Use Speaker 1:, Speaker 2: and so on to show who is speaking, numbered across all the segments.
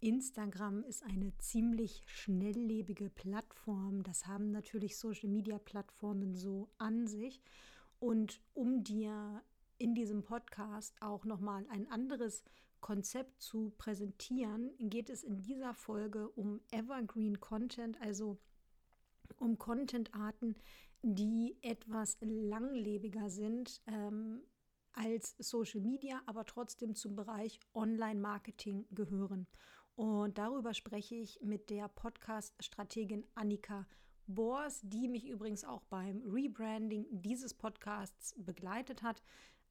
Speaker 1: Instagram ist eine ziemlich schnelllebige Plattform. Das haben natürlich Social-Media-Plattformen so an sich. Und um dir in diesem Podcast auch nochmal ein anderes Konzept zu präsentieren, geht es in dieser Folge um Evergreen Content, also um Content-Arten, die etwas langlebiger sind ähm, als Social Media, aber trotzdem zum Bereich Online-Marketing gehören. Und darüber spreche ich mit der Podcast-Strategin Annika Bors, die mich übrigens auch beim Rebranding dieses Podcasts begleitet hat.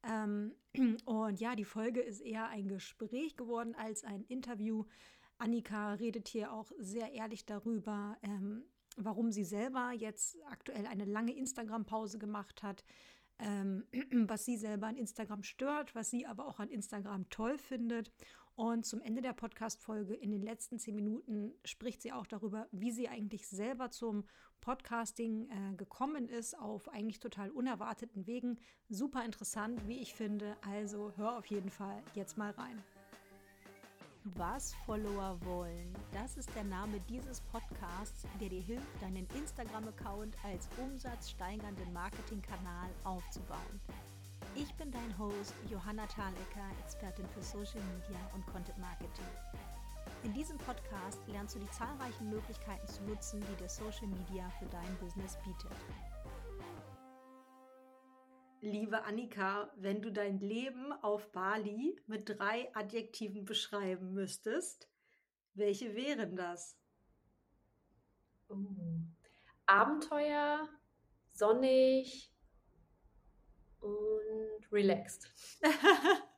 Speaker 1: Ähm, und ja, die Folge ist eher ein Gespräch geworden als ein Interview. Annika redet hier auch sehr ehrlich darüber, ähm, warum sie selber jetzt aktuell eine lange Instagram-Pause gemacht hat, ähm, was sie selber an Instagram stört, was sie aber auch an Instagram toll findet und zum Ende der Podcast-Folge in den letzten zehn Minuten spricht sie auch darüber, wie sie eigentlich selber zum Podcasting äh, gekommen ist, auf eigentlich total unerwarteten Wegen. Super interessant, wie ich finde. Also hör auf jeden Fall jetzt mal rein. Was Follower wollen, das ist der Name dieses Podcasts, der dir hilft, deinen Instagram-Account als umsatzsteigernden Marketingkanal aufzubauen. Ich bin dein Host Johanna Thalecker, Expertin für Social Media und Content Marketing. In diesem Podcast lernst du die zahlreichen Möglichkeiten zu nutzen, die dir Social Media für dein Business bietet. Liebe Annika, wenn du dein Leben auf Bali mit drei Adjektiven beschreiben müsstest, welche wären das?
Speaker 2: Uh, Abenteuer, sonnig, und relaxed.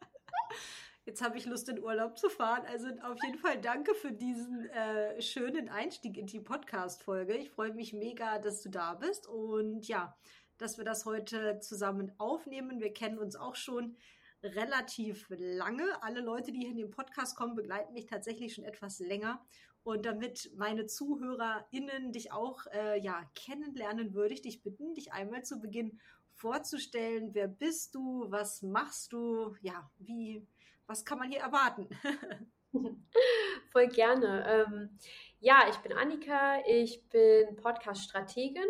Speaker 1: Jetzt habe ich Lust, in Urlaub zu fahren. Also auf jeden Fall danke für diesen äh, schönen Einstieg in die Podcast-Folge. Ich freue mich mega, dass du da bist und ja, dass wir das heute zusammen aufnehmen. Wir kennen uns auch schon relativ lange. Alle Leute, die hier in den Podcast kommen, begleiten mich tatsächlich schon etwas länger. Und damit meine ZuhörerInnen dich auch äh, ja, kennenlernen, würde ich dich bitten, dich einmal zu Beginn vorzustellen. Wer bist du? Was machst du? Ja, wie, was kann man hier erwarten?
Speaker 2: Voll gerne. Ähm, ja, ich bin Annika, ich bin Podcast-Strategin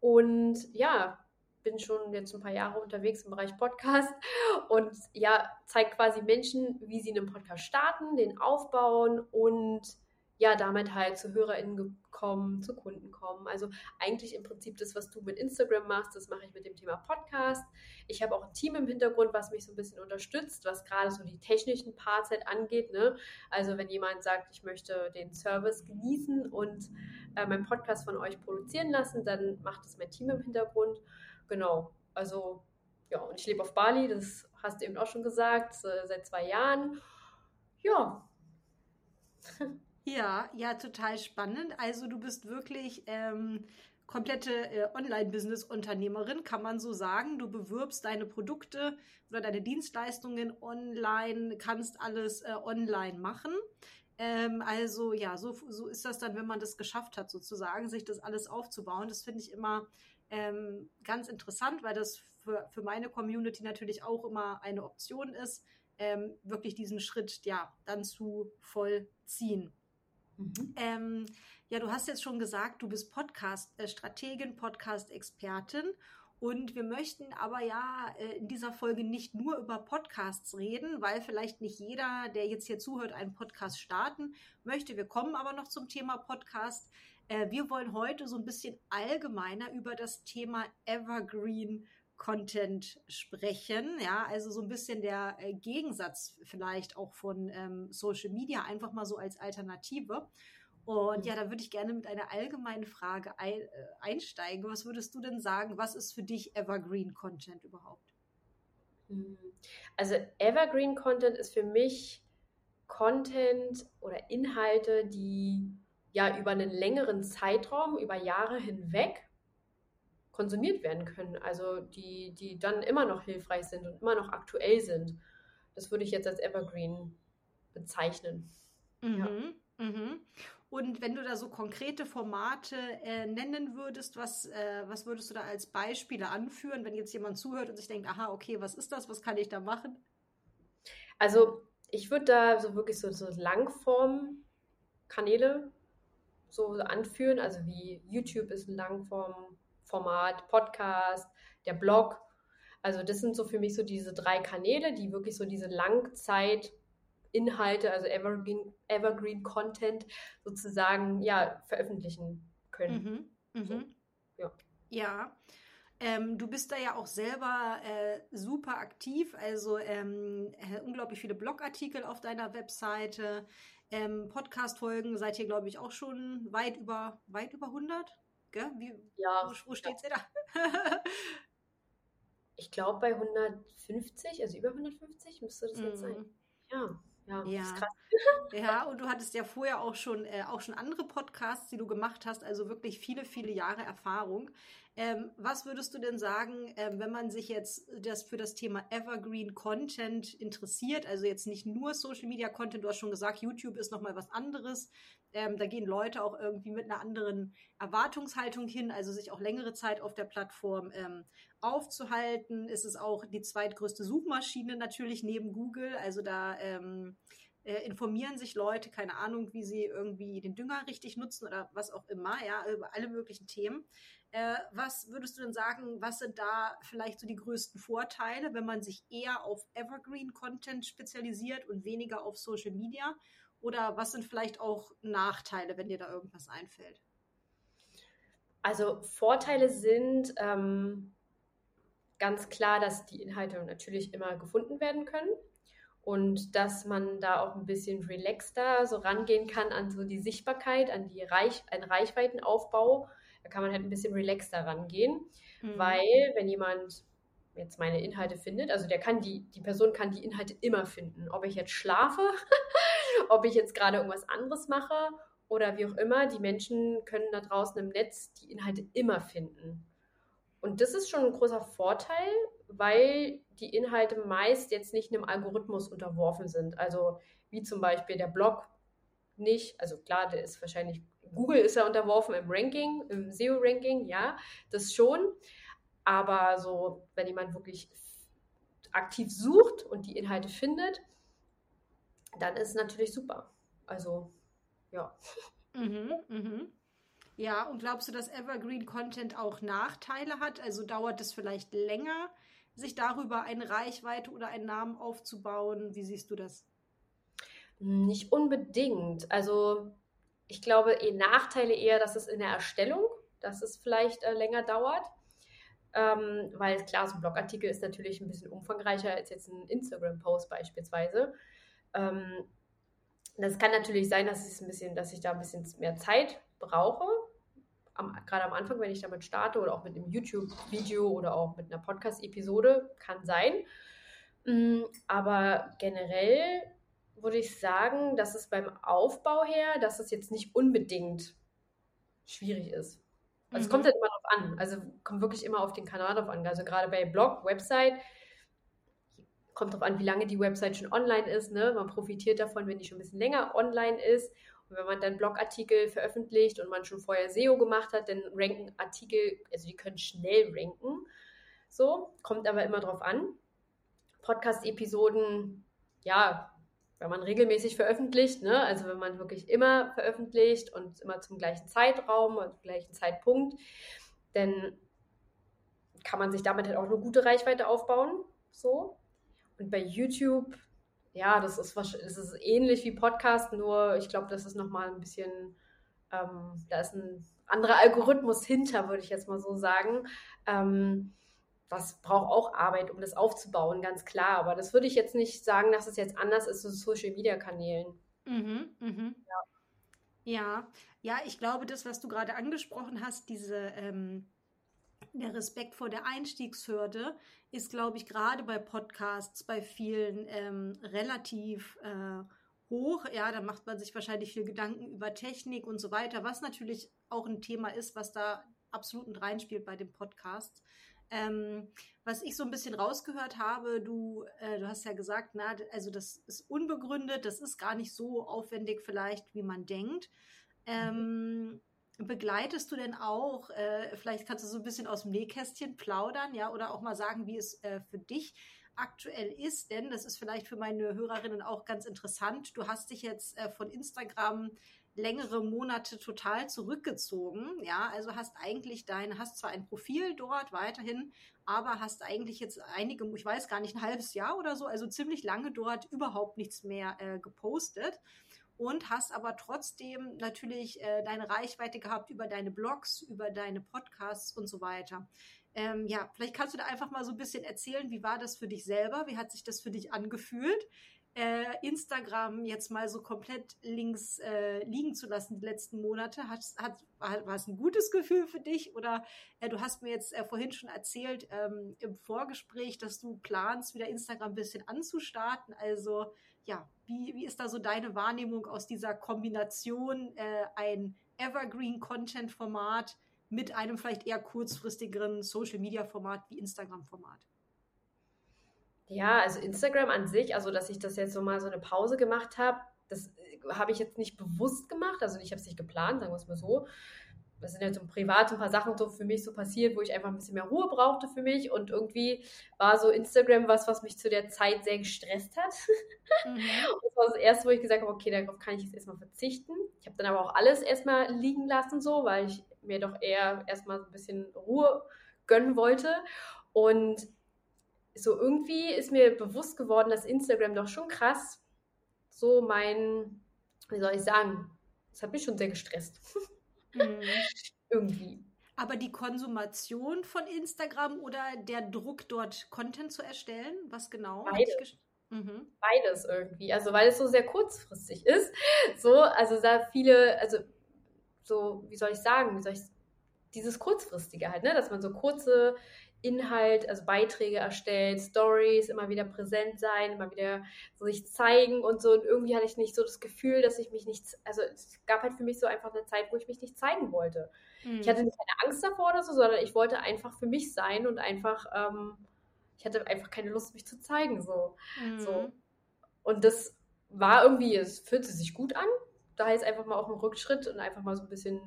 Speaker 2: und ja, bin schon jetzt ein paar Jahre unterwegs im Bereich Podcast und ja, zeige quasi Menschen, wie sie einen Podcast starten, den aufbauen und ja, damit halt zu HörerInnen kommen, zu Kunden kommen. Also eigentlich im Prinzip das, was du mit Instagram machst, das mache ich mit dem Thema Podcast. Ich habe auch ein Team im Hintergrund, was mich so ein bisschen unterstützt, was gerade so die technischen Parts halt angeht. Ne? Also wenn jemand sagt, ich möchte den Service genießen und äh, meinen Podcast von euch produzieren lassen, dann macht das mein Team im Hintergrund. Genau, also ja, und ich lebe auf Bali, das hast du eben auch schon gesagt, seit zwei Jahren. Ja.
Speaker 1: Ja, ja, total spannend. Also du bist wirklich ähm, komplette äh, Online-Business-Unternehmerin, kann man so sagen. Du bewirbst deine Produkte oder deine Dienstleistungen online, kannst alles äh, online machen. Ähm, also ja, so, so ist das dann, wenn man das geschafft hat, sozusagen, sich das alles aufzubauen. Das finde ich immer ähm, ganz interessant, weil das für, für meine Community natürlich auch immer eine Option ist, ähm, wirklich diesen Schritt ja dann zu vollziehen. Mhm. Ähm, ja, du hast jetzt schon gesagt, du bist Podcast-Strategin, Podcast-Expertin. Und wir möchten aber ja äh, in dieser Folge nicht nur über Podcasts reden, weil vielleicht nicht jeder, der jetzt hier zuhört, einen Podcast starten möchte. Wir kommen aber noch zum Thema Podcast. Äh, wir wollen heute so ein bisschen allgemeiner über das Thema Evergreen Content sprechen. Ja, also so ein bisschen der äh, Gegensatz vielleicht auch von ähm, Social Media, einfach mal so als Alternative. Und mhm. ja, da würde ich gerne mit einer allgemeinen Frage äh, einsteigen. Was würdest du denn sagen, was ist für dich Evergreen Content überhaupt?
Speaker 2: Hm. Also Evergreen Content ist für mich Content oder Inhalte, die ja über einen längeren Zeitraum, über Jahre hinweg konsumiert werden können. Also die, die dann immer noch hilfreich sind und immer noch aktuell sind. Das würde ich jetzt als Evergreen bezeichnen.
Speaker 1: Mhm, ja. mhm. Und wenn du da so konkrete Formate äh, nennen würdest, was, äh, was würdest du da als Beispiele anführen, wenn jetzt jemand zuhört und sich denkt, aha, okay, was ist das, was kann ich da machen?
Speaker 2: Also ich würde da so wirklich so, so Langform-Kanäle so anführen, also wie YouTube ist ein Langform-Format, Podcast, der Blog. Also das sind so für mich so diese drei Kanäle, die wirklich so diese Langzeit-Inhalte, also Evergreen, Evergreen Content sozusagen ja veröffentlichen können. Mhm, mhm. So,
Speaker 1: ja. ja. Ähm, du bist da ja auch selber äh, super aktiv, also ähm, äh, unglaublich viele Blogartikel auf deiner Webseite, ähm, Podcast-Folgen seid ihr, glaube ich, auch schon weit über, weit über 100? Gell? Wie,
Speaker 2: ja. Wo, wo steht ihr da? ich glaube bei 150, also über 150 müsste das jetzt sein. Mhm. Ja. Ja, ja.
Speaker 1: ja, und du hattest ja vorher auch schon, äh, auch schon andere Podcasts, die du gemacht hast, also wirklich viele, viele Jahre Erfahrung. Ähm, was würdest du denn sagen, ähm, wenn man sich jetzt das für das Thema Evergreen Content interessiert? Also jetzt nicht nur Social Media Content, du hast schon gesagt, YouTube ist nochmal was anderes. Ähm, da gehen Leute auch irgendwie mit einer anderen Erwartungshaltung hin, also sich auch längere Zeit auf der Plattform ähm, aufzuhalten. Ist es auch die zweitgrößte Suchmaschine natürlich neben Google. Also da ähm, äh, informieren sich Leute, keine Ahnung, wie sie irgendwie den Dünger richtig nutzen oder was auch immer, ja, über alle möglichen Themen. Äh, was würdest du denn sagen, was sind da vielleicht so die größten Vorteile, wenn man sich eher auf Evergreen-Content spezialisiert und weniger auf Social Media? Oder was sind vielleicht auch Nachteile, wenn dir da irgendwas einfällt?
Speaker 2: Also Vorteile sind ähm, ganz klar, dass die Inhalte natürlich immer gefunden werden können und dass man da auch ein bisschen relaxter so rangehen kann an so die Sichtbarkeit, an die Reich, an Reichweitenaufbau da kann man halt ein bisschen relaxter rangehen, mhm. weil wenn jemand jetzt meine Inhalte findet, also der kann die, die Person kann die Inhalte immer finden. Ob ich jetzt schlafe, ob ich jetzt gerade irgendwas anderes mache oder wie auch immer, die Menschen können da draußen im Netz die Inhalte immer finden. Und das ist schon ein großer Vorteil, weil die Inhalte meist jetzt nicht einem Algorithmus unterworfen sind. Also wie zum Beispiel der Blog nicht, also klar, der ist wahrscheinlich Google ist ja unterworfen im Ranking, im SEO-Ranking, ja, das schon. Aber so, wenn jemand wirklich aktiv sucht und die Inhalte findet, dann ist es natürlich super. Also, ja.
Speaker 1: Mhm, mhm. Ja, und glaubst du, dass Evergreen Content auch Nachteile hat? Also dauert es vielleicht länger, sich darüber eine Reichweite oder einen Namen aufzubauen? Wie siehst du das?
Speaker 2: Nicht unbedingt. Also ich glaube, eh Nachteile eher, dass es in der Erstellung, dass es vielleicht äh, länger dauert. Ähm, weil klar, so ein Blogartikel ist natürlich ein bisschen umfangreicher als jetzt ein Instagram-Post beispielsweise. Ähm, das kann natürlich sein, dass es ein bisschen, dass ich da ein bisschen mehr Zeit brauche. Am, gerade am Anfang, wenn ich damit starte oder auch mit einem YouTube-Video oder auch mit einer Podcast-Episode, kann sein. Mm, aber generell würde ich sagen, dass es beim Aufbau her, dass es jetzt nicht unbedingt schwierig ist. Also mhm. es kommt halt immer drauf an. Also kommt wirklich immer auf den Kanal drauf an. Also gerade bei Blog, Website, kommt drauf an, wie lange die Website schon online ist. Ne? Man profitiert davon, wenn die schon ein bisschen länger online ist. Und wenn man dann Blogartikel veröffentlicht und man schon vorher SEO gemacht hat, dann ranken Artikel, also die können schnell ranken. So, kommt aber immer drauf an. Podcast-Episoden, ja, wenn man regelmäßig veröffentlicht, ne? also wenn man wirklich immer veröffentlicht und immer zum gleichen Zeitraum und zum gleichen Zeitpunkt, dann kann man sich damit halt auch eine gute Reichweite aufbauen. So. Und bei YouTube, ja, das ist, das ist ähnlich wie Podcast, nur ich glaube, das ist nochmal ein bisschen, ähm, da ist ein anderer Algorithmus hinter, würde ich jetzt mal so sagen. Ähm, das braucht auch Arbeit, um das aufzubauen, ganz klar. Aber das würde ich jetzt nicht sagen, dass es jetzt anders ist zu Social Media Kanälen. Mhm,
Speaker 1: mhm. Ja. ja. ja, ich glaube, das, was du gerade angesprochen hast, diese ähm, der Respekt vor der Einstiegshürde ist, glaube ich, gerade bei Podcasts bei vielen ähm, relativ äh, hoch. Ja, da macht man sich wahrscheinlich viel Gedanken über Technik und so weiter, was natürlich auch ein Thema ist, was da absolut mit reinspielt bei dem Podcast. Ähm, was ich so ein bisschen rausgehört habe, du, äh, du hast ja gesagt, na, also das ist unbegründet, das ist gar nicht so aufwendig vielleicht, wie man denkt. Ähm, begleitest du denn auch, äh, vielleicht kannst du so ein bisschen aus dem Nähkästchen plaudern, ja, oder auch mal sagen, wie es äh, für dich aktuell ist, denn das ist vielleicht für meine Hörerinnen auch ganz interessant. Du hast dich jetzt äh, von Instagram längere Monate total zurückgezogen. Ja, also hast eigentlich dein, hast zwar ein Profil dort weiterhin, aber hast eigentlich jetzt einige, ich weiß gar nicht, ein halbes Jahr oder so, also ziemlich lange dort überhaupt nichts mehr äh, gepostet und hast aber trotzdem natürlich äh, deine Reichweite gehabt über deine Blogs, über deine Podcasts und so weiter. Ähm, ja, vielleicht kannst du da einfach mal so ein bisschen erzählen, wie war das für dich selber? Wie hat sich das für dich angefühlt? Äh, Instagram jetzt mal so komplett links äh, liegen zu lassen die letzten Monate? Hat, hat, war es ein gutes Gefühl für dich? Oder äh, du hast mir jetzt äh, vorhin schon erzählt ähm, im Vorgespräch, dass du planst, wieder Instagram ein bisschen anzustarten. Also ja, wie, wie ist da so deine Wahrnehmung aus dieser Kombination äh, ein Evergreen-Content-Format mit einem vielleicht eher kurzfristigeren Social-Media-Format wie Instagram-Format?
Speaker 2: Ja, also Instagram an sich, also dass ich das jetzt so mal so eine Pause gemacht habe, das äh, habe ich jetzt nicht bewusst gemacht, also ich habe es nicht geplant, sagen wir es mal so. Das sind jetzt so privat ein paar Sachen so für mich so passiert, wo ich einfach ein bisschen mehr Ruhe brauchte für mich und irgendwie war so Instagram was, was mich zu der Zeit sehr gestresst hat. Mhm. das war das erste, wo ich gesagt habe, okay, darauf kann ich jetzt erstmal verzichten. Ich habe dann aber auch alles erstmal liegen lassen so, weil ich mir doch eher erstmal so ein bisschen Ruhe gönnen wollte und so irgendwie ist mir bewusst geworden, dass Instagram doch schon krass so mein, wie soll ich sagen, das hat mich schon sehr gestresst. Mhm. irgendwie.
Speaker 1: Aber die Konsumation von Instagram oder der Druck, dort Content zu erstellen, was genau?
Speaker 2: Beides. Mhm. Beides irgendwie. Also weil es so sehr kurzfristig ist. So, also da viele, also so, wie soll ich sagen, wie soll ich dieses kurzfristige halt, ne, dass man so kurze Inhalt, also Beiträge erstellt, Stories, immer wieder präsent sein, immer wieder so sich zeigen und so. Und irgendwie hatte ich nicht so das Gefühl, dass ich mich nicht, also es gab halt für mich so einfach eine Zeit, wo ich mich nicht zeigen wollte. Mhm. Ich hatte nicht keine Angst davor oder so, sondern ich wollte einfach für mich sein und einfach, ähm, ich hatte einfach keine Lust, mich zu zeigen. So. Mhm. so. Und das war irgendwie, es fühlte sich gut an. Da heißt einfach mal auch ein Rückschritt und einfach mal so ein bisschen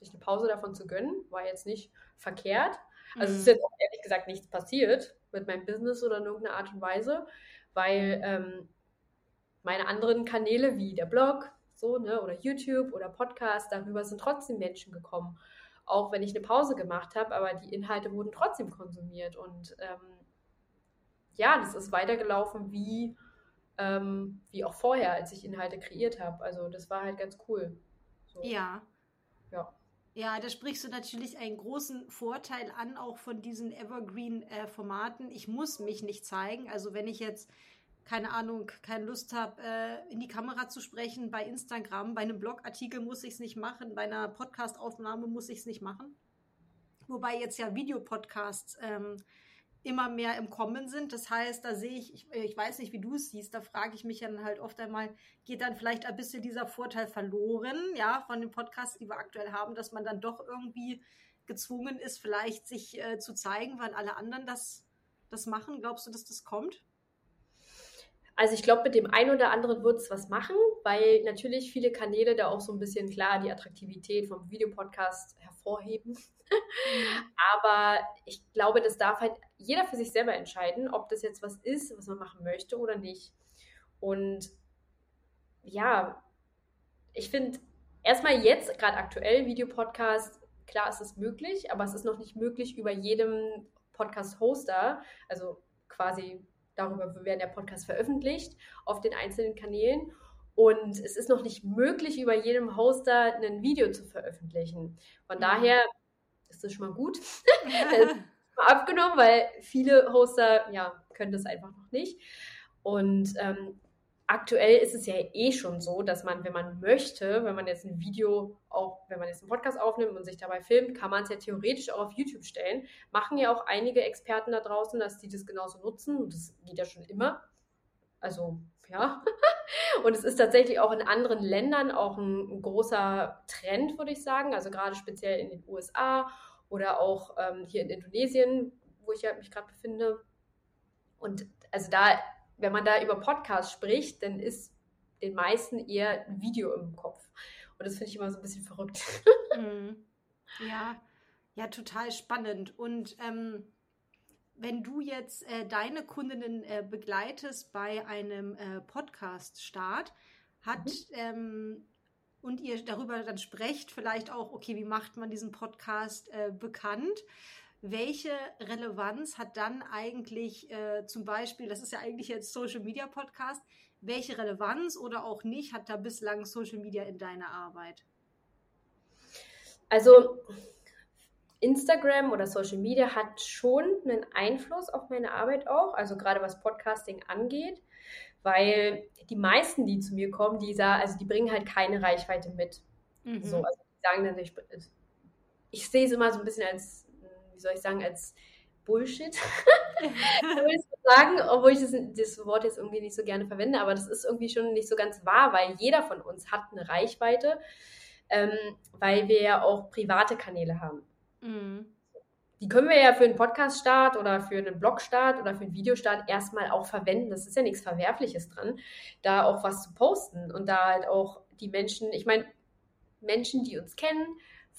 Speaker 2: sich eine Pause davon zu gönnen, war jetzt nicht verkehrt. Also es ist mhm. jetzt auch ehrlich gesagt nichts passiert mit meinem Business oder in irgendeiner Art und Weise, weil ähm, meine anderen Kanäle wie der Blog, so, ne, oder YouTube oder Podcast, darüber sind trotzdem Menschen gekommen. Auch wenn ich eine Pause gemacht habe, aber die Inhalte wurden trotzdem konsumiert. Und ähm, ja, das ist weitergelaufen wie, ähm, wie auch vorher, als ich Inhalte kreiert habe. Also das war halt ganz cool.
Speaker 1: So. Ja. Ja. Ja, da sprichst du natürlich einen großen Vorteil an, auch von diesen Evergreen-Formaten. Äh, ich muss mich nicht zeigen. Also wenn ich jetzt, keine Ahnung, keine Lust habe, äh, in die Kamera zu sprechen bei Instagram, bei einem Blogartikel muss ich es nicht machen, bei einer Podcastaufnahme muss ich es nicht machen. Wobei jetzt ja Videopodcasts ähm, immer mehr im Kommen sind. Das heißt, da sehe ich, ich, ich weiß nicht, wie du es siehst, da frage ich mich dann halt oft einmal, geht dann vielleicht ein bisschen dieser Vorteil verloren, ja, von den Podcasts, die wir aktuell haben, dass man dann doch irgendwie gezwungen ist, vielleicht sich äh, zu zeigen, weil alle anderen das, das machen. Glaubst du, dass das kommt?
Speaker 2: Also ich glaube, mit dem einen oder anderen wird es was machen, weil natürlich viele Kanäle da auch so ein bisschen klar die Attraktivität vom Videopodcast hervorheben. Mhm. Aber ich glaube, das darf halt jeder für sich selber entscheiden, ob das jetzt was ist, was man machen möchte oder nicht. Und ja, ich finde erstmal jetzt, gerade aktuell, Videopodcast, klar ist es möglich, aber es ist noch nicht möglich über jedem Podcast-Hoster, also quasi darüber werden der Podcast veröffentlicht auf den einzelnen Kanälen. Und es ist noch nicht möglich, über jedem Hoster ein Video zu veröffentlichen. Von mhm. daher ist das schon mal gut. mal abgenommen, weil viele Hoster ja, können das einfach noch nicht. Und ähm, aktuell ist es ja eh schon so, dass man, wenn man möchte, wenn man jetzt ein Video auch, wenn man jetzt einen Podcast aufnimmt und sich dabei filmt, kann man es ja theoretisch auch auf YouTube stellen. Machen ja auch einige Experten da draußen, dass die das genauso nutzen und das geht ja schon immer. Also, ja. Und es ist tatsächlich auch in anderen Ländern auch ein, ein großer Trend, würde ich sagen. Also gerade speziell in den USA oder auch ähm, hier in Indonesien, wo ich ja mich gerade befinde. Und also da, wenn man da über Podcasts spricht, dann ist den meisten eher ein Video im Kopf. Und das finde ich immer so ein bisschen verrückt.
Speaker 1: Mhm. Ja, ja, total spannend. Und ähm, wenn du jetzt äh, deine Kundinnen äh, begleitest bei einem äh, Podcast-Start, hat mhm. ähm, und ihr darüber dann sprecht, vielleicht auch, okay, wie macht man diesen Podcast äh, bekannt? Welche Relevanz hat dann eigentlich äh, zum Beispiel, das ist ja eigentlich jetzt Social Media Podcast, welche Relevanz oder auch nicht hat da bislang Social Media in deiner Arbeit?
Speaker 2: Also Instagram oder Social Media hat schon einen Einfluss auf meine Arbeit auch, also gerade was Podcasting angeht, weil die meisten, die zu mir kommen, die also die bringen halt keine Reichweite mit. Mhm. So, also die sagen dann, ich, ich sehe es immer so ein bisschen als, wie soll ich sagen, als Bullshit, würde ich sagen, obwohl ich das, das, Wort jetzt irgendwie nicht so gerne verwende, aber das ist irgendwie schon nicht so ganz wahr, weil jeder von uns hat eine Reichweite, ähm, weil wir ja auch private Kanäle haben. Mhm. Die können wir ja für einen Podcast-Start oder für einen Blog-Start oder für einen Videostart erstmal auch verwenden. Das ist ja nichts Verwerfliches dran, da auch was zu posten und da halt auch die Menschen, ich meine, Menschen, die uns kennen,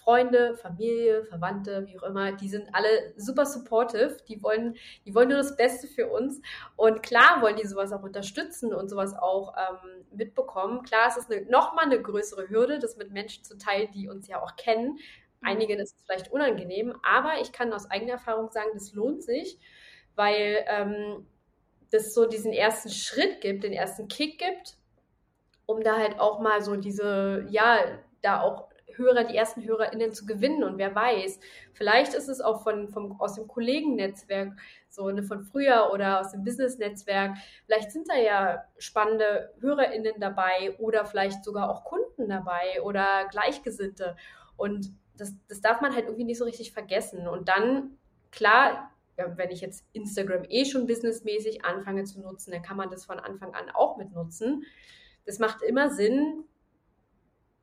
Speaker 2: Freunde, Familie, Verwandte, wie auch immer, die sind alle super supportive. Die wollen, die wollen nur das Beste für uns. Und klar wollen die sowas auch unterstützen und sowas auch ähm, mitbekommen. Klar, es ist eine, nochmal eine größere Hürde, das mit Menschen zu teilen, die uns ja auch kennen. Mhm. Einigen ist es vielleicht unangenehm, aber ich kann aus eigener Erfahrung sagen, das lohnt sich, weil ähm, das so diesen ersten Schritt gibt, den ersten Kick gibt, um da halt auch mal so diese, ja, da auch Hörer, die ersten HörerInnen zu gewinnen. Und wer weiß, vielleicht ist es auch von, vom, aus dem Kollegennetzwerk, so eine von früher oder aus dem Business-Netzwerk. Vielleicht sind da ja spannende HörerInnen dabei oder vielleicht sogar auch Kunden dabei oder Gleichgesinnte. Und das, das darf man halt irgendwie nicht so richtig vergessen. Und dann, klar, wenn ich jetzt Instagram eh schon businessmäßig anfange zu nutzen, dann kann man das von Anfang an auch mit nutzen. Das macht immer Sinn,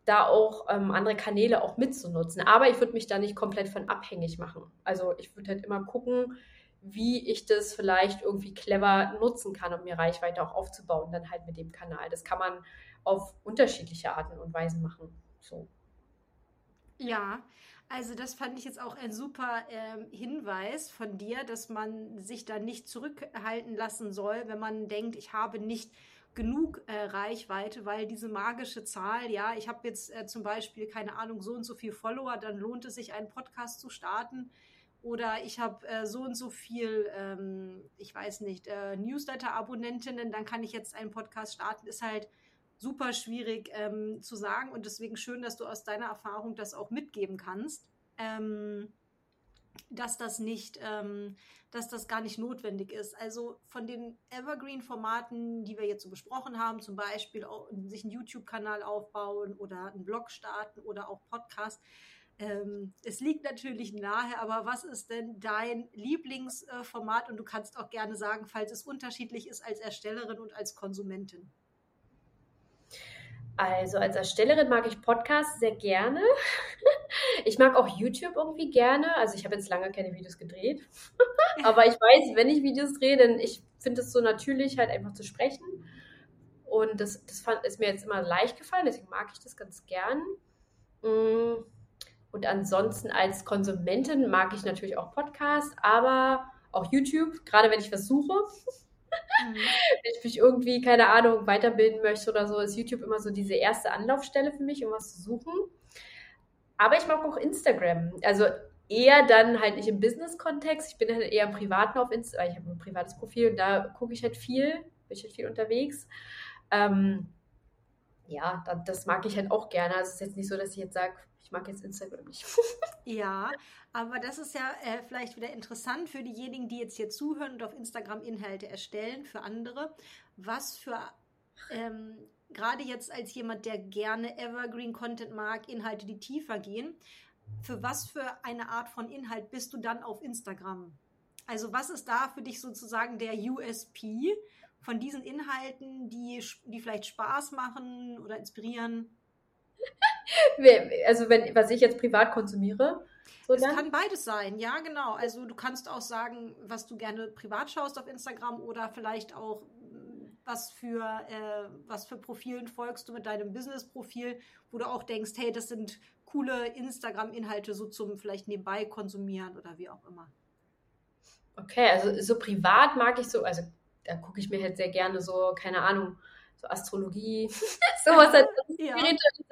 Speaker 2: da auch ähm, andere Kanäle auch mitzunutzen. Aber ich würde mich da nicht komplett von abhängig machen. Also ich würde halt immer gucken, wie ich das vielleicht irgendwie clever nutzen kann, um mir Reichweite auch aufzubauen, dann halt mit dem Kanal. Das kann man auf unterschiedliche Arten und Weisen machen. So.
Speaker 1: Ja, also das fand ich jetzt auch ein super ähm, Hinweis von dir, dass man sich da nicht zurückhalten lassen soll, wenn man denkt, ich habe nicht genug äh, Reichweite, weil diese magische Zahl, ja, ich habe jetzt äh, zum Beispiel, keine Ahnung, so und so viel Follower, dann lohnt es sich, einen Podcast zu starten. Oder ich habe äh, so und so viel, ähm, ich weiß nicht, äh, Newsletter-Abonnentinnen, dann kann ich jetzt einen Podcast starten, ist halt super schwierig ähm, zu sagen. Und deswegen schön, dass du aus deiner Erfahrung das auch mitgeben kannst, ähm, dass das nicht, ähm, dass das gar nicht notwendig ist. Also von den Evergreen-Formaten, die wir jetzt so besprochen haben, zum Beispiel auch, sich einen YouTube-Kanal aufbauen oder einen Blog starten oder auch Podcast. Ähm, es liegt natürlich nahe, aber was ist denn dein Lieblingsformat? Und du kannst auch gerne sagen, falls es unterschiedlich ist als Erstellerin und als Konsumentin.
Speaker 2: Also als Erstellerin mag ich Podcasts sehr gerne. Ich mag auch YouTube irgendwie gerne. Also ich habe jetzt lange keine Videos gedreht. Aber ich weiß, wenn ich Videos drehe, dann ich finde es so natürlich, halt einfach zu sprechen. Und das, das fand, ist mir jetzt immer leicht gefallen, deswegen mag ich das ganz gern. Mm. Und ansonsten als Konsumentin mag ich natürlich auch Podcasts, aber auch YouTube, gerade wenn ich was suche. Mhm. Wenn ich mich irgendwie, keine Ahnung, weiterbilden möchte oder so, ist YouTube immer so diese erste Anlaufstelle für mich, um was zu suchen. Aber ich mag auch Instagram. Also eher dann halt nicht im Business-Kontext. Ich bin halt eher im Privaten auf Instagram. Ich habe ein privates Profil und da gucke ich halt viel, bin ich halt viel unterwegs. Ähm, ja, das mag ich halt auch gerne. Also es ist jetzt nicht so, dass ich jetzt sage, ich mag jetzt Instagram nicht.
Speaker 1: ja, aber das ist ja äh, vielleicht wieder interessant für diejenigen, die jetzt hier zuhören und auf Instagram Inhalte erstellen für andere. Was für ähm, gerade jetzt als jemand, der gerne Evergreen Content mag, Inhalte, die tiefer gehen, für was für eine Art von Inhalt bist du dann auf Instagram? Also was ist da für dich sozusagen der USP von diesen Inhalten, die, die vielleicht Spaß machen oder inspirieren?
Speaker 2: also wenn, was ich jetzt privat konsumiere.
Speaker 1: So es kann beides sein, ja, genau. Also du kannst auch sagen, was du gerne privat schaust auf Instagram oder vielleicht auch was für, äh, was für Profilen folgst du mit deinem Business-Profil, wo du auch denkst, hey, das sind coole Instagram-Inhalte so zum vielleicht nebenbei konsumieren oder wie auch immer.
Speaker 2: Okay, also so privat mag ich so, also da gucke ich mir halt sehr gerne so, keine Ahnung, so Astrologie, sowas halt, ja.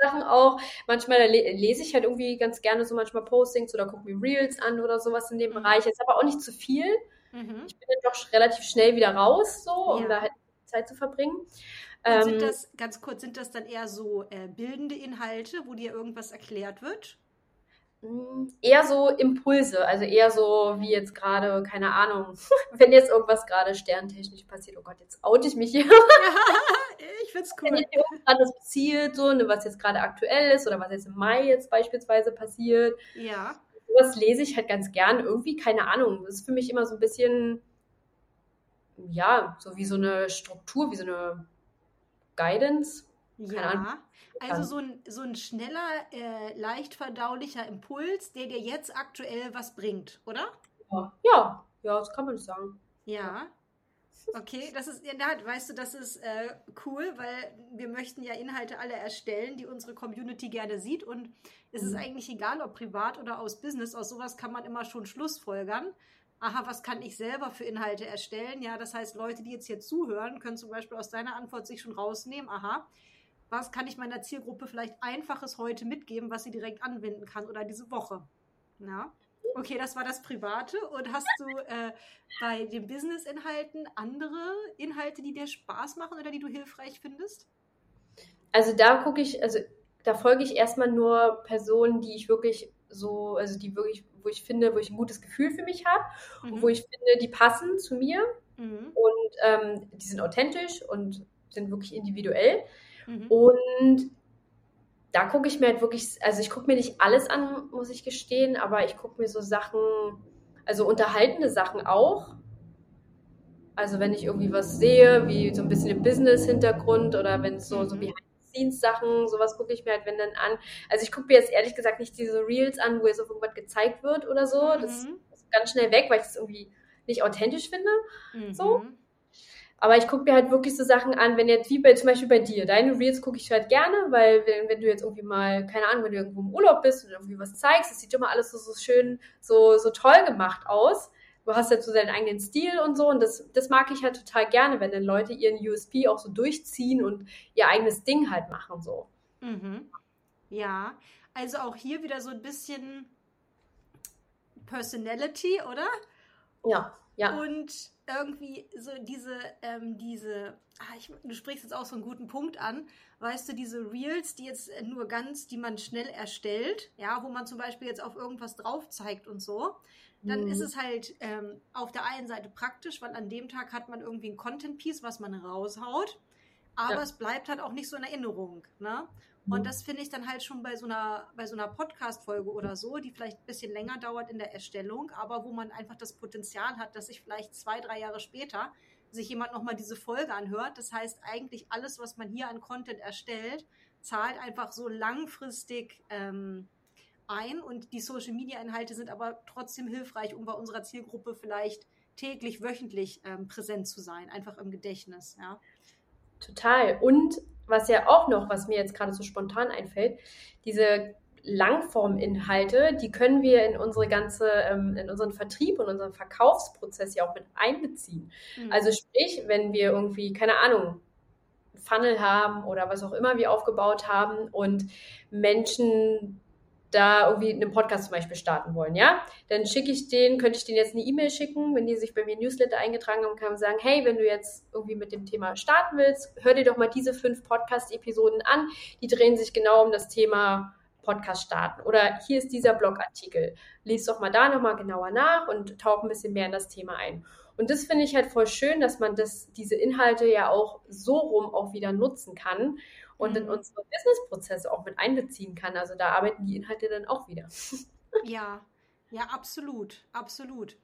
Speaker 2: Sachen auch. Manchmal lese ich halt irgendwie ganz gerne so manchmal Postings oder gucke mir Reels an oder sowas in dem mhm. Bereich. Jetzt aber auch nicht zu viel. Mhm. Ich bin dann doch relativ schnell wieder raus, so, um ja. da halt Zeit zu verbringen.
Speaker 1: Und sind ähm, das, ganz kurz, sind das dann eher so äh, bildende Inhalte, wo dir irgendwas erklärt wird?
Speaker 2: Hm, eher so Impulse, also eher so wie jetzt gerade, keine Ahnung, wenn jetzt irgendwas gerade sterntechnisch passiert, oh Gott, jetzt oute ich mich hier.
Speaker 1: ich find's cool.
Speaker 2: Wenn jetzt irgendwas passiert, so, ne, was jetzt gerade aktuell ist oder was jetzt im Mai jetzt beispielsweise passiert.
Speaker 1: Ja.
Speaker 2: Sowas lese ich halt ganz gern. Irgendwie, keine Ahnung, das ist für mich immer so ein bisschen, ja, so wie so eine Struktur, wie so eine Guidance.
Speaker 1: Keine ja. Ahnung. Also so ein, so ein schneller, äh, leicht verdaulicher Impuls, der dir jetzt aktuell was bringt, oder?
Speaker 2: Ja, ja, ja das kann man sagen.
Speaker 1: Ja. Okay, das ist, ja, weißt du, das ist äh, cool, weil wir möchten ja Inhalte alle erstellen, die unsere Community gerne sieht. Und es ist mhm. eigentlich egal, ob privat oder aus Business, aus sowas kann man immer schon Schlussfolgern. Aha, was kann ich selber für Inhalte erstellen? Ja, das heißt, Leute, die jetzt hier zuhören, können zum Beispiel aus deiner Antwort sich schon rausnehmen. Aha, was kann ich meiner Zielgruppe vielleicht Einfaches heute mitgeben, was sie direkt anwenden kann oder diese Woche. Ja? Okay, das war das Private. Und hast du äh, bei den Business-Inhalten andere Inhalte, die dir Spaß machen oder die du hilfreich findest?
Speaker 2: Also da gucke ich, also da folge ich erstmal nur Personen, die ich wirklich so, also die wirklich, wo ich finde, wo ich ein gutes Gefühl für mich habe, mhm. wo ich finde, die passen zu mir mhm. und ähm, die sind authentisch und sind wirklich individuell. Mhm. Und da gucke ich mir halt wirklich, also ich gucke mir nicht alles an, muss ich gestehen, aber ich gucke mir so Sachen, also unterhaltende Sachen auch. Also wenn ich irgendwie was sehe, wie so ein bisschen im Business-Hintergrund oder wenn es so, mhm. so Behind-the-Scenes-Sachen, sowas gucke ich mir halt wenn dann an. Also ich gucke mir jetzt ehrlich gesagt nicht diese Reels an, wo jetzt auf irgendwas gezeigt wird oder so. Mhm. Das ist ganz schnell weg, weil ich das irgendwie nicht authentisch finde. Mhm. So. Aber ich gucke mir halt wirklich so Sachen an, wenn jetzt, wie bei, zum Beispiel bei dir, deine Reels gucke ich halt gerne, weil wenn, wenn, du jetzt irgendwie mal, keine Ahnung, wenn du irgendwo im Urlaub bist und irgendwie was zeigst, das sieht immer alles so, so schön, so, so toll gemacht aus. Du hast halt so deinen eigenen Stil und so und das, das mag ich halt total gerne, wenn dann Leute ihren USP auch so durchziehen und ihr eigenes Ding halt machen so.
Speaker 1: Mhm. Ja, also auch hier wieder so ein bisschen Personality, oder?
Speaker 2: Ja, ja.
Speaker 1: Und irgendwie so diese, ähm, diese, ah, ich, du sprichst jetzt auch so einen guten Punkt an, weißt du, diese Reels, die jetzt nur ganz, die man schnell erstellt, ja, wo man zum Beispiel jetzt auf irgendwas drauf zeigt und so, dann mhm. ist es halt ähm, auf der einen Seite praktisch, weil an dem Tag hat man irgendwie ein Content-Piece, was man raushaut, aber ja. es bleibt halt auch nicht so in Erinnerung, ne? Und mhm. das finde ich dann halt schon bei so einer, bei so einer Podcast-Folge oder so, die vielleicht ein bisschen länger dauert in der Erstellung, aber wo man einfach das Potenzial hat, dass sich vielleicht zwei, drei Jahre später sich jemand nochmal diese Folge anhört. Das heißt, eigentlich alles, was man hier an Content erstellt, zahlt einfach so langfristig ähm, ein und die Social-Media-Inhalte sind aber trotzdem hilfreich, um bei unserer Zielgruppe vielleicht täglich, wöchentlich ähm, präsent zu sein, einfach im Gedächtnis. Ja.
Speaker 2: Total. Und was ja auch noch, was mir jetzt gerade so spontan einfällt, diese Langforminhalte, die können wir in unsere ganze, ähm, in unseren Vertrieb und unseren Verkaufsprozess ja auch mit einbeziehen. Mhm. Also sprich, wenn wir irgendwie, keine Ahnung, Funnel haben oder was auch immer wir aufgebaut haben und Menschen da irgendwie einen Podcast zum Beispiel starten wollen, ja, dann schicke ich den, könnte ich denen jetzt eine E-Mail schicken, wenn die sich bei mir Newsletter eingetragen haben, kann man sagen, hey, wenn du jetzt irgendwie mit dem Thema starten willst, hör dir doch mal diese fünf Podcast-Episoden an, die drehen sich genau um das Thema Podcast starten. Oder hier ist dieser Blogartikel. Lies doch mal da nochmal genauer nach und tauch ein bisschen mehr in das Thema ein. Und das finde ich halt voll schön, dass man das, diese Inhalte ja auch so rum auch wieder nutzen kann und in mhm. unsere Businessprozesse auch mit einbeziehen kann. Also da arbeiten die Inhalte dann auch wieder.
Speaker 1: Ja, ja, absolut, absolut.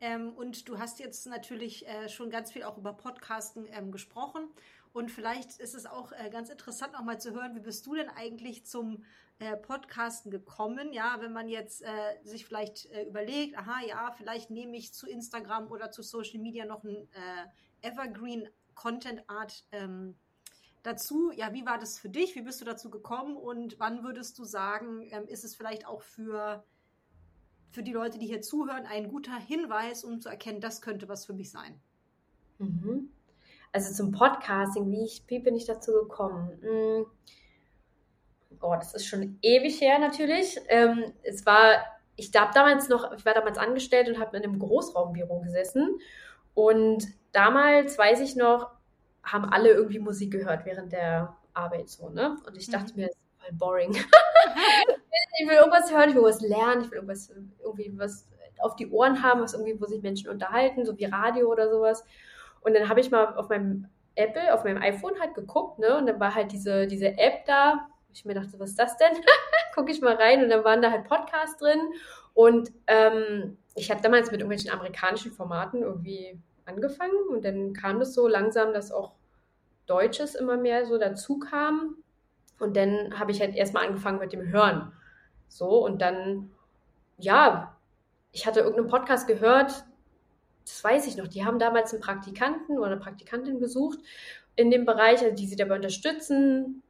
Speaker 1: Ähm, und du hast jetzt natürlich äh, schon ganz viel auch über Podcasten ähm, gesprochen. Und vielleicht ist es auch äh, ganz interessant, noch mal zu hören, wie bist du denn eigentlich zum äh, Podcasten gekommen? Ja, wenn man jetzt äh, sich vielleicht äh, überlegt, aha, ja, vielleicht nehme ich zu Instagram oder zu Social Media noch ein äh, Evergreen Content Art ähm, dazu, ja, wie war das für dich? Wie bist du dazu gekommen? Und wann würdest du sagen, ähm, ist es vielleicht auch für für die Leute, die hier zuhören, ein guter Hinweis, um zu erkennen, das könnte was für mich sein?
Speaker 2: Mhm. Also zum Podcasting, wie, ich, wie bin ich dazu gekommen? Hm. Oh, das ist schon ewig her natürlich. Ähm, es war, ich habe damals noch, ich war damals angestellt und habe in einem Großraumbüro gesessen. Und damals, weiß ich noch, haben alle irgendwie Musik gehört während der Arbeit so, ne? Und ich dachte mhm. mir, das ist voll boring. ich will irgendwas hören, ich will irgendwas lernen, ich will irgendwas, irgendwie was auf die Ohren haben, was irgendwie, wo sich Menschen unterhalten, so wie Radio oder sowas. Und dann habe ich mal auf meinem Apple, auf meinem iPhone halt geguckt, ne? Und dann war halt diese, diese App da. Ich mir dachte, was ist das denn? Gucke ich mal rein und dann waren da halt Podcasts drin. Und ähm, ich habe damals mit irgendwelchen amerikanischen Formaten irgendwie angefangen und dann kam das so langsam, dass auch Deutsches immer mehr so dazu kam. Und dann habe ich halt erstmal angefangen mit dem Hören. So, und dann, ja, ich hatte irgendeinen Podcast gehört, das weiß ich noch, die haben damals einen Praktikanten oder eine Praktikantin gesucht in dem Bereich, also die sie dabei unterstützen,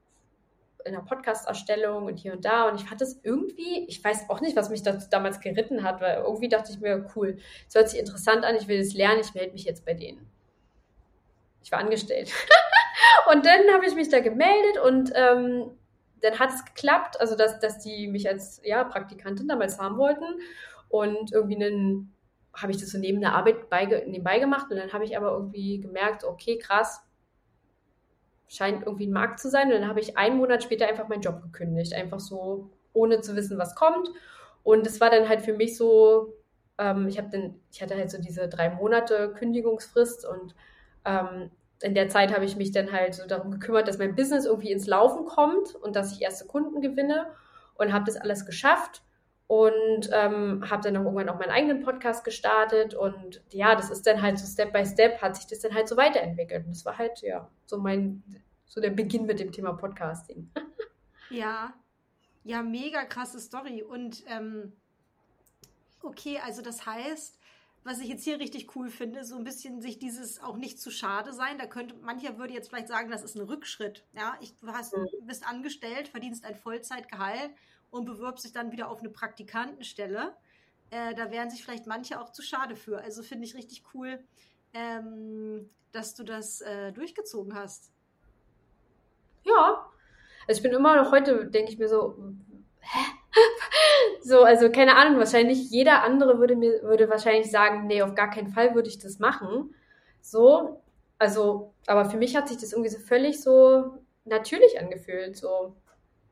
Speaker 2: in der Podcast-Erstellung und hier und da. Und ich fand das irgendwie, ich weiß auch nicht, was mich dazu damals geritten hat, weil irgendwie dachte ich mir, cool, es hört sich interessant an, ich will es lernen, ich melde mich jetzt bei denen. Ich war angestellt. und dann habe ich mich da gemeldet und ähm, dann hat es geklappt, also dass, dass die mich als ja, Praktikantin damals haben wollten und irgendwie einen habe ich das so neben der Arbeit beige, nebenbei gemacht und dann habe ich aber irgendwie gemerkt, okay, krass, scheint irgendwie ein Markt zu sein. Und dann habe ich einen Monat später einfach meinen Job gekündigt, einfach so, ohne zu wissen, was kommt. Und es war dann halt für mich so, ähm, ich dann, ich hatte halt so diese drei Monate Kündigungsfrist und ähm, in der Zeit habe ich mich dann halt so darum gekümmert, dass mein Business irgendwie ins Laufen kommt und dass ich erste Kunden gewinne und habe das alles geschafft und ähm, habe dann auch irgendwann auch meinen eigenen Podcast gestartet und ja, das ist dann halt so Step by Step hat sich das dann halt so weiterentwickelt und das war halt ja so mein so der Beginn mit dem Thema Podcasting.
Speaker 1: ja, ja, mega krasse Story und ähm, okay, also das heißt, was ich jetzt hier richtig cool finde, so ein bisschen sich dieses auch nicht zu schade sein. Da könnte mancher würde jetzt vielleicht sagen, das ist ein Rückschritt. Ja, ich, du hast, bist angestellt, verdienst ein Vollzeitgehalt und bewirbst sich dann wieder auf eine Praktikantenstelle. Äh, da wären sich vielleicht manche auch zu schade für. Also finde ich richtig cool, ähm, dass du das äh, durchgezogen hast.
Speaker 2: Ja, also ich bin immer noch heute, denke ich mir so, hä? so, also keine Ahnung, wahrscheinlich jeder andere würde mir, würde wahrscheinlich sagen, nee, auf gar keinen Fall würde ich das machen. So, also, aber für mich hat sich das irgendwie so völlig so natürlich angefühlt, so.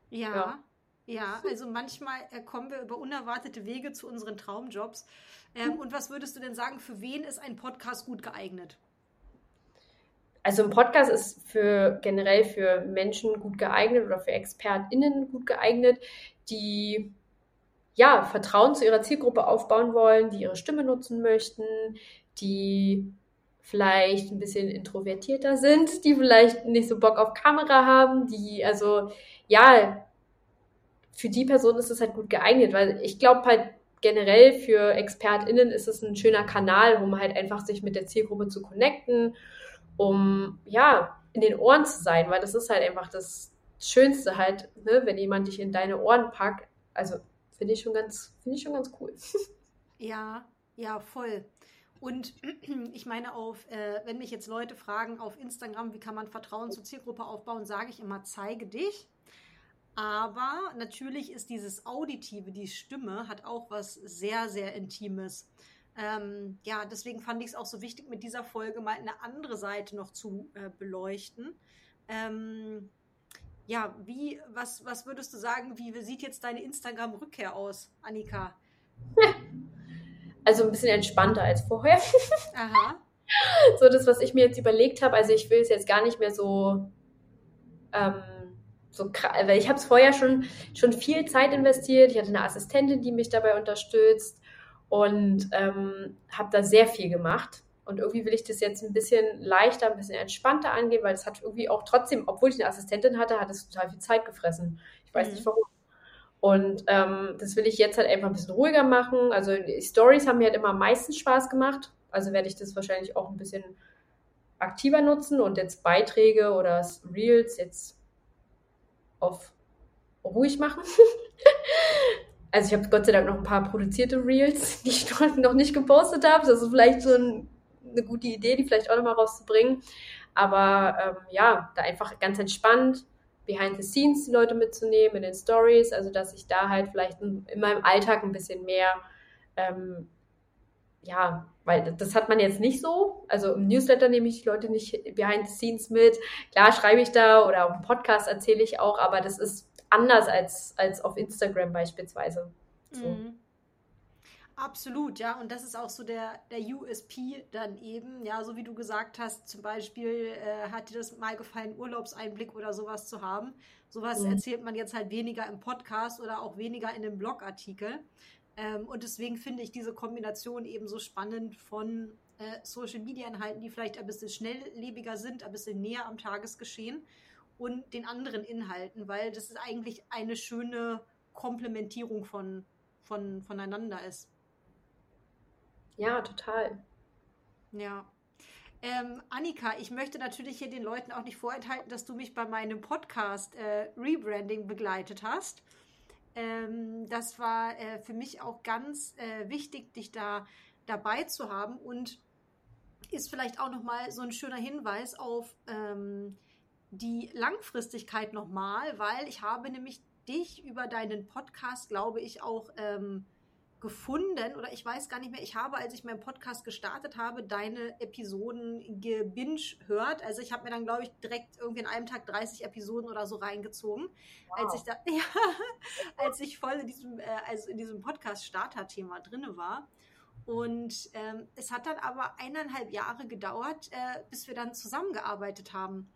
Speaker 1: Ja. ja. Ja, also manchmal äh, kommen wir über unerwartete Wege zu unseren Traumjobs. Ähm, und was würdest du denn sagen, für wen ist ein Podcast gut geeignet?
Speaker 2: Also ein Podcast ist für generell für Menschen gut geeignet oder für ExpertInnen gut geeignet, die ja Vertrauen zu ihrer Zielgruppe aufbauen wollen, die ihre Stimme nutzen möchten, die vielleicht ein bisschen introvertierter sind, die vielleicht nicht so Bock auf Kamera haben, die also ja für die Person ist es halt gut geeignet, weil ich glaube halt generell für ExpertInnen ist es ein schöner Kanal, um halt einfach sich mit der Zielgruppe zu connecten, um ja in den Ohren zu sein, weil das ist halt einfach das Schönste halt, ne, wenn jemand dich in deine Ohren packt. Also finde ich schon ganz, finde ich schon ganz cool.
Speaker 1: Ja, ja, voll. Und ich meine, auf, äh, wenn mich jetzt Leute fragen auf Instagram, wie kann man Vertrauen zur Zielgruppe aufbauen, sage ich immer, zeige dich. Aber natürlich ist dieses Auditive, die Stimme, hat auch was sehr, sehr Intimes. Ähm, ja, deswegen fand ich es auch so wichtig, mit dieser Folge mal eine andere Seite noch zu äh, beleuchten. Ähm, ja, wie, was, was würdest du sagen, wie sieht jetzt deine Instagram-Rückkehr aus, Annika?
Speaker 2: Also ein bisschen entspannter als vorher. Aha. So das, was ich mir jetzt überlegt habe, also ich will es jetzt gar nicht mehr so ähm, so weil ich habe es vorher schon, schon viel Zeit investiert. Ich hatte eine Assistentin, die mich dabei unterstützt und ähm, habe da sehr viel gemacht. Und irgendwie will ich das jetzt ein bisschen leichter, ein bisschen entspannter angehen, weil es hat irgendwie auch trotzdem, obwohl ich eine Assistentin hatte, hat es total viel Zeit gefressen. Ich weiß mhm. nicht warum. Und ähm, das will ich jetzt halt einfach ein bisschen ruhiger machen. Also die Stories haben mir halt immer am meisten Spaß gemacht. Also werde ich das wahrscheinlich auch ein bisschen aktiver nutzen und jetzt Beiträge oder Reels jetzt auf ruhig machen. also ich habe Gott sei Dank noch ein paar produzierte Reels, die ich noch nicht gepostet habe. Das ist vielleicht so ein, eine gute Idee, die vielleicht auch nochmal rauszubringen. Aber ähm, ja, da einfach ganz entspannt behind the scenes die Leute mitzunehmen in den Stories, also dass ich da halt vielleicht in, in meinem Alltag ein bisschen mehr, ähm, ja, weil das hat man jetzt nicht so. Also im Newsletter nehme ich die Leute nicht behind the scenes mit. Klar schreibe ich da oder auf dem Podcast erzähle ich auch, aber das ist anders als, als auf Instagram beispielsweise. So. Mhm.
Speaker 1: Absolut, ja. Und das ist auch so der, der USP dann eben, ja, so wie du gesagt hast, zum Beispiel äh, hat dir das mal gefallen, Urlaubseinblick oder sowas zu haben. Sowas mhm. erzählt man jetzt halt weniger im Podcast oder auch weniger in einem Blogartikel. Ähm, und deswegen finde ich diese Kombination eben so spannend von äh, Social Media Inhalten, die vielleicht ein bisschen schnelllebiger sind, ein bisschen näher am Tagesgeschehen und den anderen Inhalten, weil das ist eigentlich eine schöne Komplementierung von, von, voneinander ist.
Speaker 2: Ja, total.
Speaker 1: Ja. Ähm, Annika, ich möchte natürlich hier den Leuten auch nicht vorenthalten, dass du mich bei meinem Podcast äh, Rebranding begleitet hast. Ähm, das war äh, für mich auch ganz äh, wichtig, dich da dabei zu haben und ist vielleicht auch nochmal so ein schöner Hinweis auf ähm, die Langfristigkeit nochmal, weil ich habe nämlich dich über deinen Podcast, glaube ich, auch ähm, gefunden oder ich weiß gar nicht mehr, ich habe, als ich meinen Podcast gestartet habe, deine Episoden gebinge hört. Also ich habe mir dann, glaube ich, direkt irgendwie in einem Tag 30 Episoden oder so reingezogen, wow. als ich da, ja, als ich voll in diesem, äh, also in diesem Podcast-Starter-Thema drinne war. Und ähm, es hat dann aber eineinhalb Jahre gedauert, äh, bis wir dann zusammengearbeitet haben.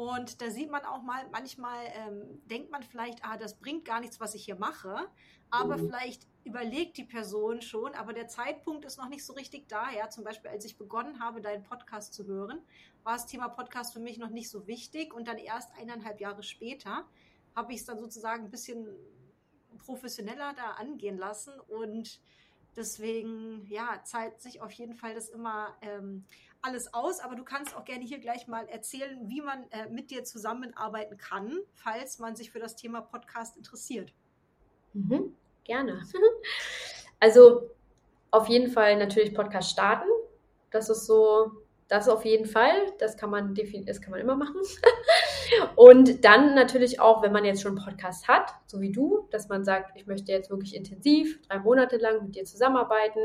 Speaker 1: Und da sieht man auch mal, manchmal ähm, denkt man vielleicht, ah, das bringt gar nichts, was ich hier mache. Aber mhm. vielleicht überlegt die Person schon, aber der Zeitpunkt ist noch nicht so richtig da. Ja, zum Beispiel, als ich begonnen habe, deinen Podcast zu hören, war das Thema Podcast für mich noch nicht so wichtig. Und dann erst eineinhalb Jahre später habe ich es dann sozusagen ein bisschen professioneller da angehen lassen. Und deswegen, ja, zahlt sich auf jeden Fall das immer ähm, alles aus. Aber du kannst auch gerne hier gleich mal erzählen, wie man äh, mit dir zusammenarbeiten kann, falls man sich für das Thema Podcast interessiert.
Speaker 2: Mhm. Gerne. Also auf jeden Fall natürlich Podcast starten. Das ist so, das auf jeden Fall. Das kann man das kann man immer machen. Und dann natürlich auch, wenn man jetzt schon einen Podcast hat, so wie du, dass man sagt, ich möchte jetzt wirklich intensiv drei Monate lang mit dir zusammenarbeiten,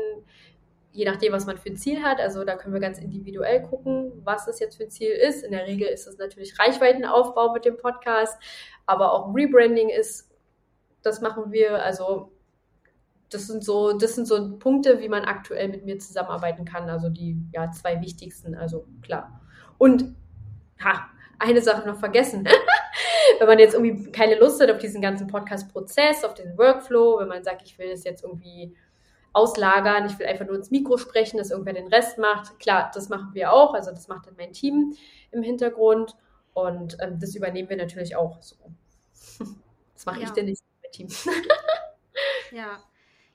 Speaker 2: je nachdem, was man für ein Ziel hat. Also da können wir ganz individuell gucken, was das jetzt für ein Ziel ist. In der Regel ist es natürlich Reichweitenaufbau mit dem Podcast, aber auch Rebranding ist, das machen wir. Also das sind so, das sind so Punkte, wie man aktuell mit mir zusammenarbeiten kann. Also die ja, zwei wichtigsten, also klar. Und ha, eine Sache noch vergessen. wenn man jetzt irgendwie keine Lust hat auf diesen ganzen Podcast-Prozess, auf den Workflow, wenn man sagt, ich will das jetzt irgendwie auslagern, ich will einfach nur ins Mikro sprechen, dass irgendwer den Rest macht. Klar, das machen wir auch, also das macht dann mein Team im Hintergrund und ähm, das übernehmen wir natürlich auch so. Das mache ja. ich denn nicht mit Team.
Speaker 1: ja,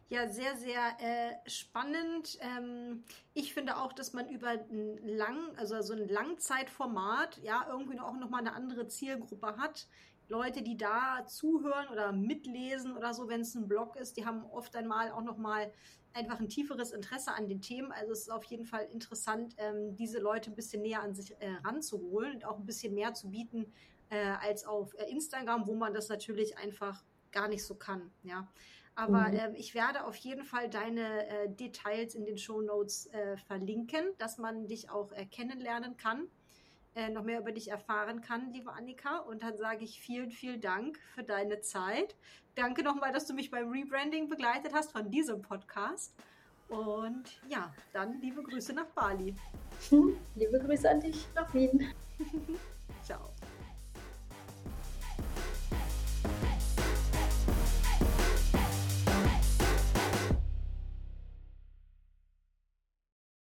Speaker 1: ja, sehr, sehr äh, spannend. Ähm, ich finde auch, dass man über ein lang, also so ein Langzeitformat, ja, irgendwie auch nochmal eine andere Zielgruppe hat. Leute, die da zuhören oder mitlesen oder so, wenn es ein Blog ist, die haben oft einmal auch nochmal einfach ein tieferes Interesse an den Themen. Also es ist auf jeden Fall interessant, ähm, diese Leute ein bisschen näher an sich äh, ranzuholen und auch ein bisschen mehr zu bieten äh, als auf äh, Instagram, wo man das natürlich einfach gar nicht so kann. Ja. Aber mhm. äh, ich werde auf jeden Fall deine äh, Details in den Show Notes äh, verlinken, dass man dich auch äh, kennenlernen kann, äh, noch mehr über dich erfahren kann, liebe Annika. Und dann sage ich vielen, vielen Dank für deine Zeit. Danke nochmal, dass du mich beim Rebranding begleitet hast von diesem Podcast. Und ja, dann liebe Grüße nach Bali.
Speaker 2: Liebe Grüße an dich nach Wien.